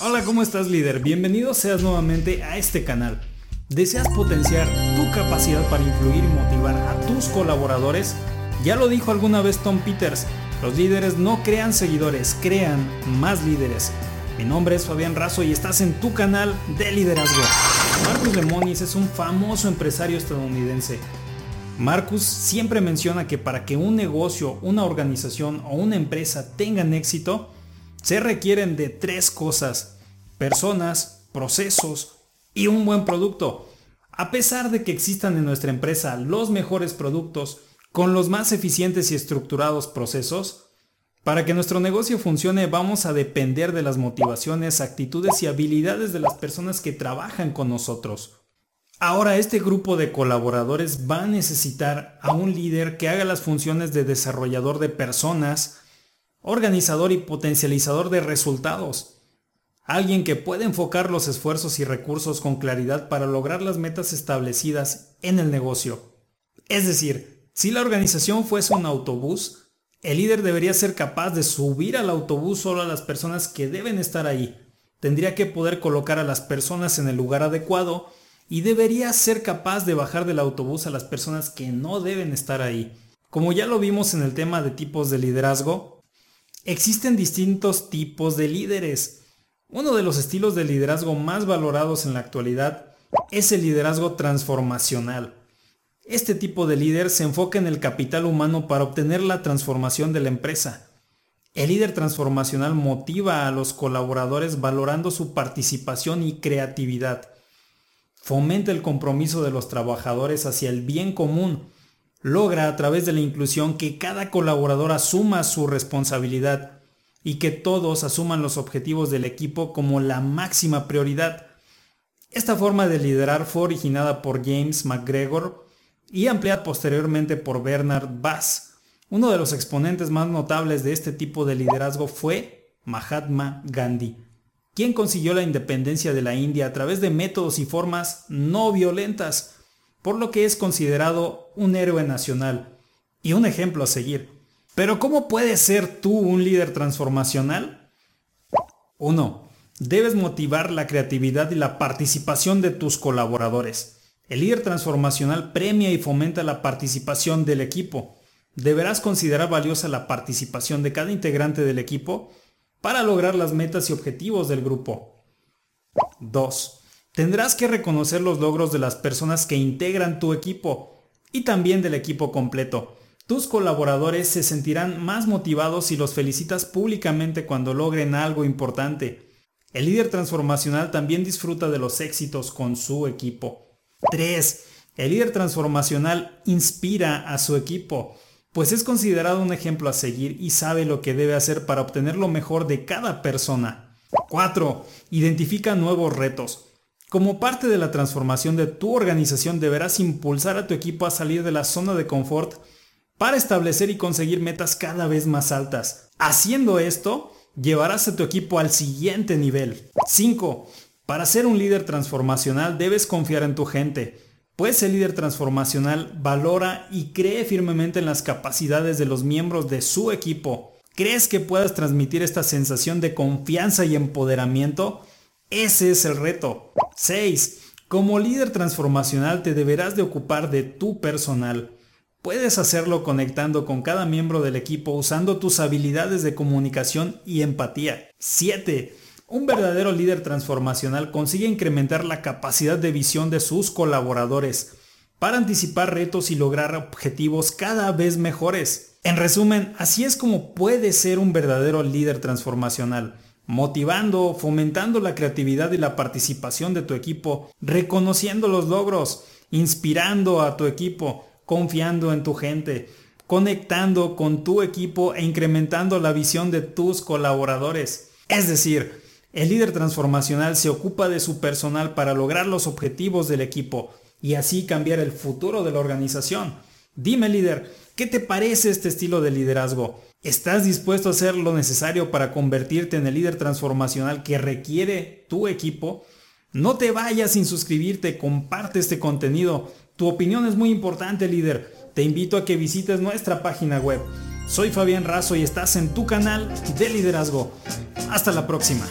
Hola, ¿cómo estás líder? Bienvenido seas nuevamente a este canal. ¿Deseas potenciar tu capacidad para influir y motivar a tus colaboradores? Ya lo dijo alguna vez Tom Peters, los líderes no crean seguidores, crean más líderes. Mi nombre es Fabián Razo y estás en tu canal de liderazgo. Marcus Lemonis es un famoso empresario estadounidense. Marcus siempre menciona que para que un negocio, una organización o una empresa tengan éxito, se requieren de tres cosas, personas, procesos y un buen producto. A pesar de que existan en nuestra empresa los mejores productos con los más eficientes y estructurados procesos, para que nuestro negocio funcione vamos a depender de las motivaciones, actitudes y habilidades de las personas que trabajan con nosotros. Ahora este grupo de colaboradores va a necesitar a un líder que haga las funciones de desarrollador de personas, organizador y potencializador de resultados. Alguien que pueda enfocar los esfuerzos y recursos con claridad para lograr las metas establecidas en el negocio. Es decir, si la organización fuese un autobús, el líder debería ser capaz de subir al autobús solo a las personas que deben estar ahí. Tendría que poder colocar a las personas en el lugar adecuado y debería ser capaz de bajar del autobús a las personas que no deben estar ahí. Como ya lo vimos en el tema de tipos de liderazgo, Existen distintos tipos de líderes. Uno de los estilos de liderazgo más valorados en la actualidad es el liderazgo transformacional. Este tipo de líder se enfoca en el capital humano para obtener la transformación de la empresa. El líder transformacional motiva a los colaboradores valorando su participación y creatividad. Fomenta el compromiso de los trabajadores hacia el bien común logra a través de la inclusión que cada colaborador asuma su responsabilidad y que todos asuman los objetivos del equipo como la máxima prioridad. Esta forma de liderar fue originada por James McGregor y ampliada posteriormente por Bernard Bass. Uno de los exponentes más notables de este tipo de liderazgo fue Mahatma Gandhi, quien consiguió la independencia de la India a través de métodos y formas no violentas, por lo que es considerado un héroe nacional y un ejemplo a seguir. Pero ¿cómo puedes ser tú un líder transformacional? 1. Debes motivar la creatividad y la participación de tus colaboradores. El líder transformacional premia y fomenta la participación del equipo. Deberás considerar valiosa la participación de cada integrante del equipo para lograr las metas y objetivos del grupo. 2. Tendrás que reconocer los logros de las personas que integran tu equipo y también del equipo completo. Tus colaboradores se sentirán más motivados si los felicitas públicamente cuando logren algo importante. El líder transformacional también disfruta de los éxitos con su equipo. 3. El líder transformacional inspira a su equipo, pues es considerado un ejemplo a seguir y sabe lo que debe hacer para obtener lo mejor de cada persona. 4. Identifica nuevos retos. Como parte de la transformación de tu organización deberás impulsar a tu equipo a salir de la zona de confort para establecer y conseguir metas cada vez más altas. Haciendo esto, llevarás a tu equipo al siguiente nivel. 5. Para ser un líder transformacional debes confiar en tu gente, pues el líder transformacional valora y cree firmemente en las capacidades de los miembros de su equipo. ¿Crees que puedas transmitir esta sensación de confianza y empoderamiento? Ese es el reto. 6. Como líder transformacional te deberás de ocupar de tu personal. Puedes hacerlo conectando con cada miembro del equipo usando tus habilidades de comunicación y empatía. 7. Un verdadero líder transformacional consigue incrementar la capacidad de visión de sus colaboradores para anticipar retos y lograr objetivos cada vez mejores. En resumen, así es como puede ser un verdadero líder transformacional motivando, fomentando la creatividad y la participación de tu equipo, reconociendo los logros, inspirando a tu equipo, confiando en tu gente, conectando con tu equipo e incrementando la visión de tus colaboradores. Es decir, el líder transformacional se ocupa de su personal para lograr los objetivos del equipo y así cambiar el futuro de la organización. Dime líder, ¿qué te parece este estilo de liderazgo? ¿Estás dispuesto a hacer lo necesario para convertirte en el líder transformacional que requiere tu equipo? No te vayas sin suscribirte, comparte este contenido. Tu opinión es muy importante, líder. Te invito a que visites nuestra página web. Soy Fabián Razo y estás en tu canal de liderazgo. Hasta la próxima.